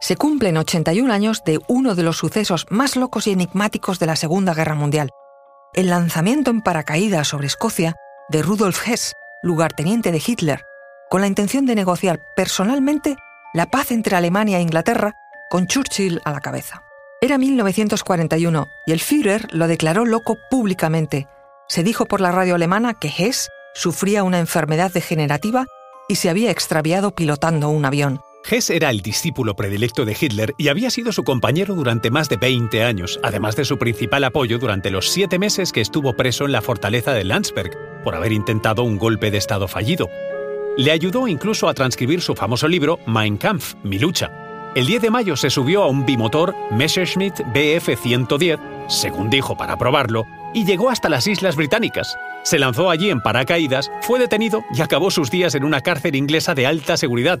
se cumplen 81 años de uno de los sucesos más locos y enigmáticos de la Segunda Guerra Mundial, el lanzamiento en paracaídas sobre Escocia de Rudolf Hess, lugarteniente de Hitler, con la intención de negociar personalmente la paz entre Alemania e Inglaterra, con Churchill a la cabeza. Era 1941 y el Führer lo declaró loco públicamente. Se dijo por la radio alemana que Hess sufría una enfermedad degenerativa y se había extraviado pilotando un avión. Hess era el discípulo predilecto de Hitler y había sido su compañero durante más de 20 años, además de su principal apoyo durante los siete meses que estuvo preso en la fortaleza de Landsberg por haber intentado un golpe de Estado fallido. Le ayudó incluso a transcribir su famoso libro Mein Kampf, Mi lucha. El 10 de mayo se subió a un bimotor Messerschmitt Bf-110, según dijo para probarlo, y llegó hasta las Islas Británicas. Se lanzó allí en paracaídas, fue detenido y acabó sus días en una cárcel inglesa de alta seguridad.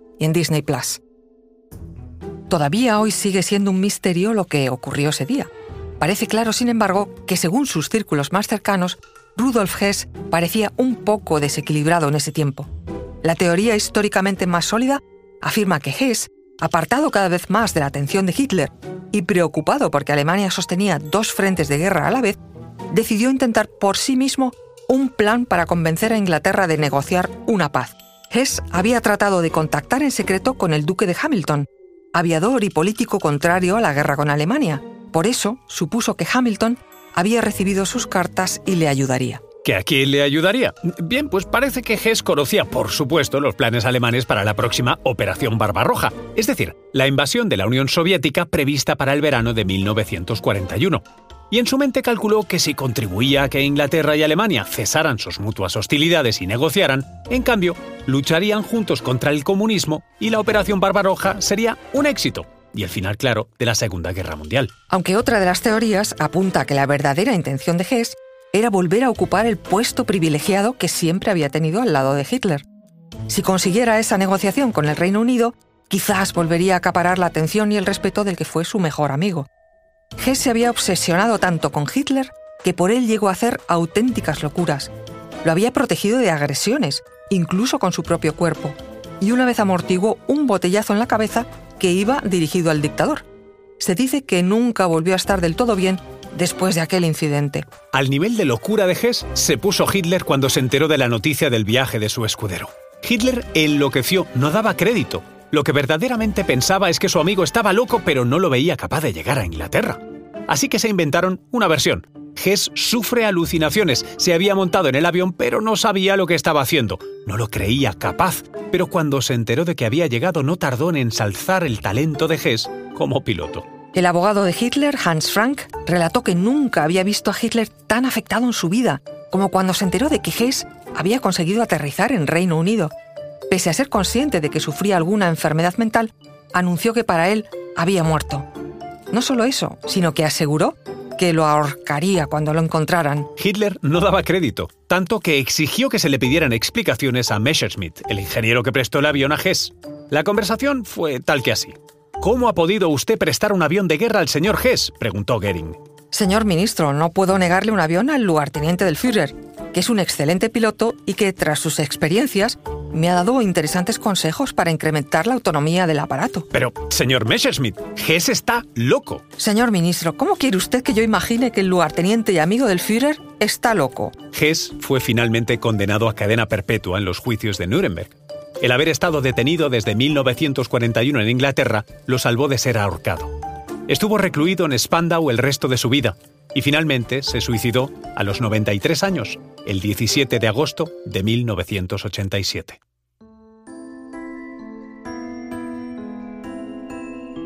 en Disney Plus. Todavía hoy sigue siendo un misterio lo que ocurrió ese día. Parece claro, sin embargo, que según sus círculos más cercanos, Rudolf Hess parecía un poco desequilibrado en ese tiempo. La teoría históricamente más sólida afirma que Hess, apartado cada vez más de la atención de Hitler y preocupado porque Alemania sostenía dos frentes de guerra a la vez, decidió intentar por sí mismo un plan para convencer a Inglaterra de negociar una paz. Hess había tratado de contactar en secreto con el duque de Hamilton, aviador y político contrario a la guerra con Alemania. Por eso supuso que Hamilton había recibido sus cartas y le ayudaría. ¿Que a quién le ayudaría? Bien, pues parece que Hess conocía, por supuesto, los planes alemanes para la próxima Operación Barbarroja, es decir, la invasión de la Unión Soviética prevista para el verano de 1941 y en su mente calculó que si contribuía a que Inglaterra y Alemania cesaran sus mutuas hostilidades y negociaran, en cambio, lucharían juntos contra el comunismo y la Operación Barbaroja sería un éxito y el final claro de la Segunda Guerra Mundial. Aunque otra de las teorías apunta a que la verdadera intención de Hess era volver a ocupar el puesto privilegiado que siempre había tenido al lado de Hitler. Si consiguiera esa negociación con el Reino Unido, quizás volvería a acaparar la atención y el respeto del que fue su mejor amigo. Hess se había obsesionado tanto con Hitler que por él llegó a hacer auténticas locuras. Lo había protegido de agresiones, incluso con su propio cuerpo, y una vez amortiguó un botellazo en la cabeza que iba dirigido al dictador. Se dice que nunca volvió a estar del todo bien después de aquel incidente. Al nivel de locura de Hess se puso Hitler cuando se enteró de la noticia del viaje de su escudero. Hitler enloqueció, no daba crédito. Lo que verdaderamente pensaba es que su amigo estaba loco pero no lo veía capaz de llegar a Inglaterra. Así que se inventaron una versión. Hess sufre alucinaciones, se había montado en el avión pero no sabía lo que estaba haciendo. No lo creía capaz, pero cuando se enteró de que había llegado no tardó en ensalzar el talento de Hess como piloto. El abogado de Hitler, Hans Frank, relató que nunca había visto a Hitler tan afectado en su vida como cuando se enteró de que Hess había conseguido aterrizar en Reino Unido pese a ser consciente de que sufría alguna enfermedad mental, anunció que para él había muerto. No solo eso, sino que aseguró que lo ahorcaría cuando lo encontraran. Hitler no daba crédito, tanto que exigió que se le pidieran explicaciones a Messerschmitt, el ingeniero que prestó el avión a Hess. La conversación fue tal que así. ¿Cómo ha podido usted prestar un avión de guerra al señor Hess? preguntó Goering. Señor ministro, no puedo negarle un avión al lugarteniente del Führer, que es un excelente piloto y que, tras sus experiencias, me ha dado interesantes consejos para incrementar la autonomía del aparato. Pero, señor Messerschmitt, Hess está loco. Señor ministro, ¿cómo quiere usted que yo imagine que el lugarteniente y amigo del Führer está loco? Hess fue finalmente condenado a cadena perpetua en los juicios de Nuremberg. El haber estado detenido desde 1941 en Inglaterra lo salvó de ser ahorcado. Estuvo recluido en Spandau el resto de su vida y finalmente se suicidó a los 93 años, el 17 de agosto de 1987.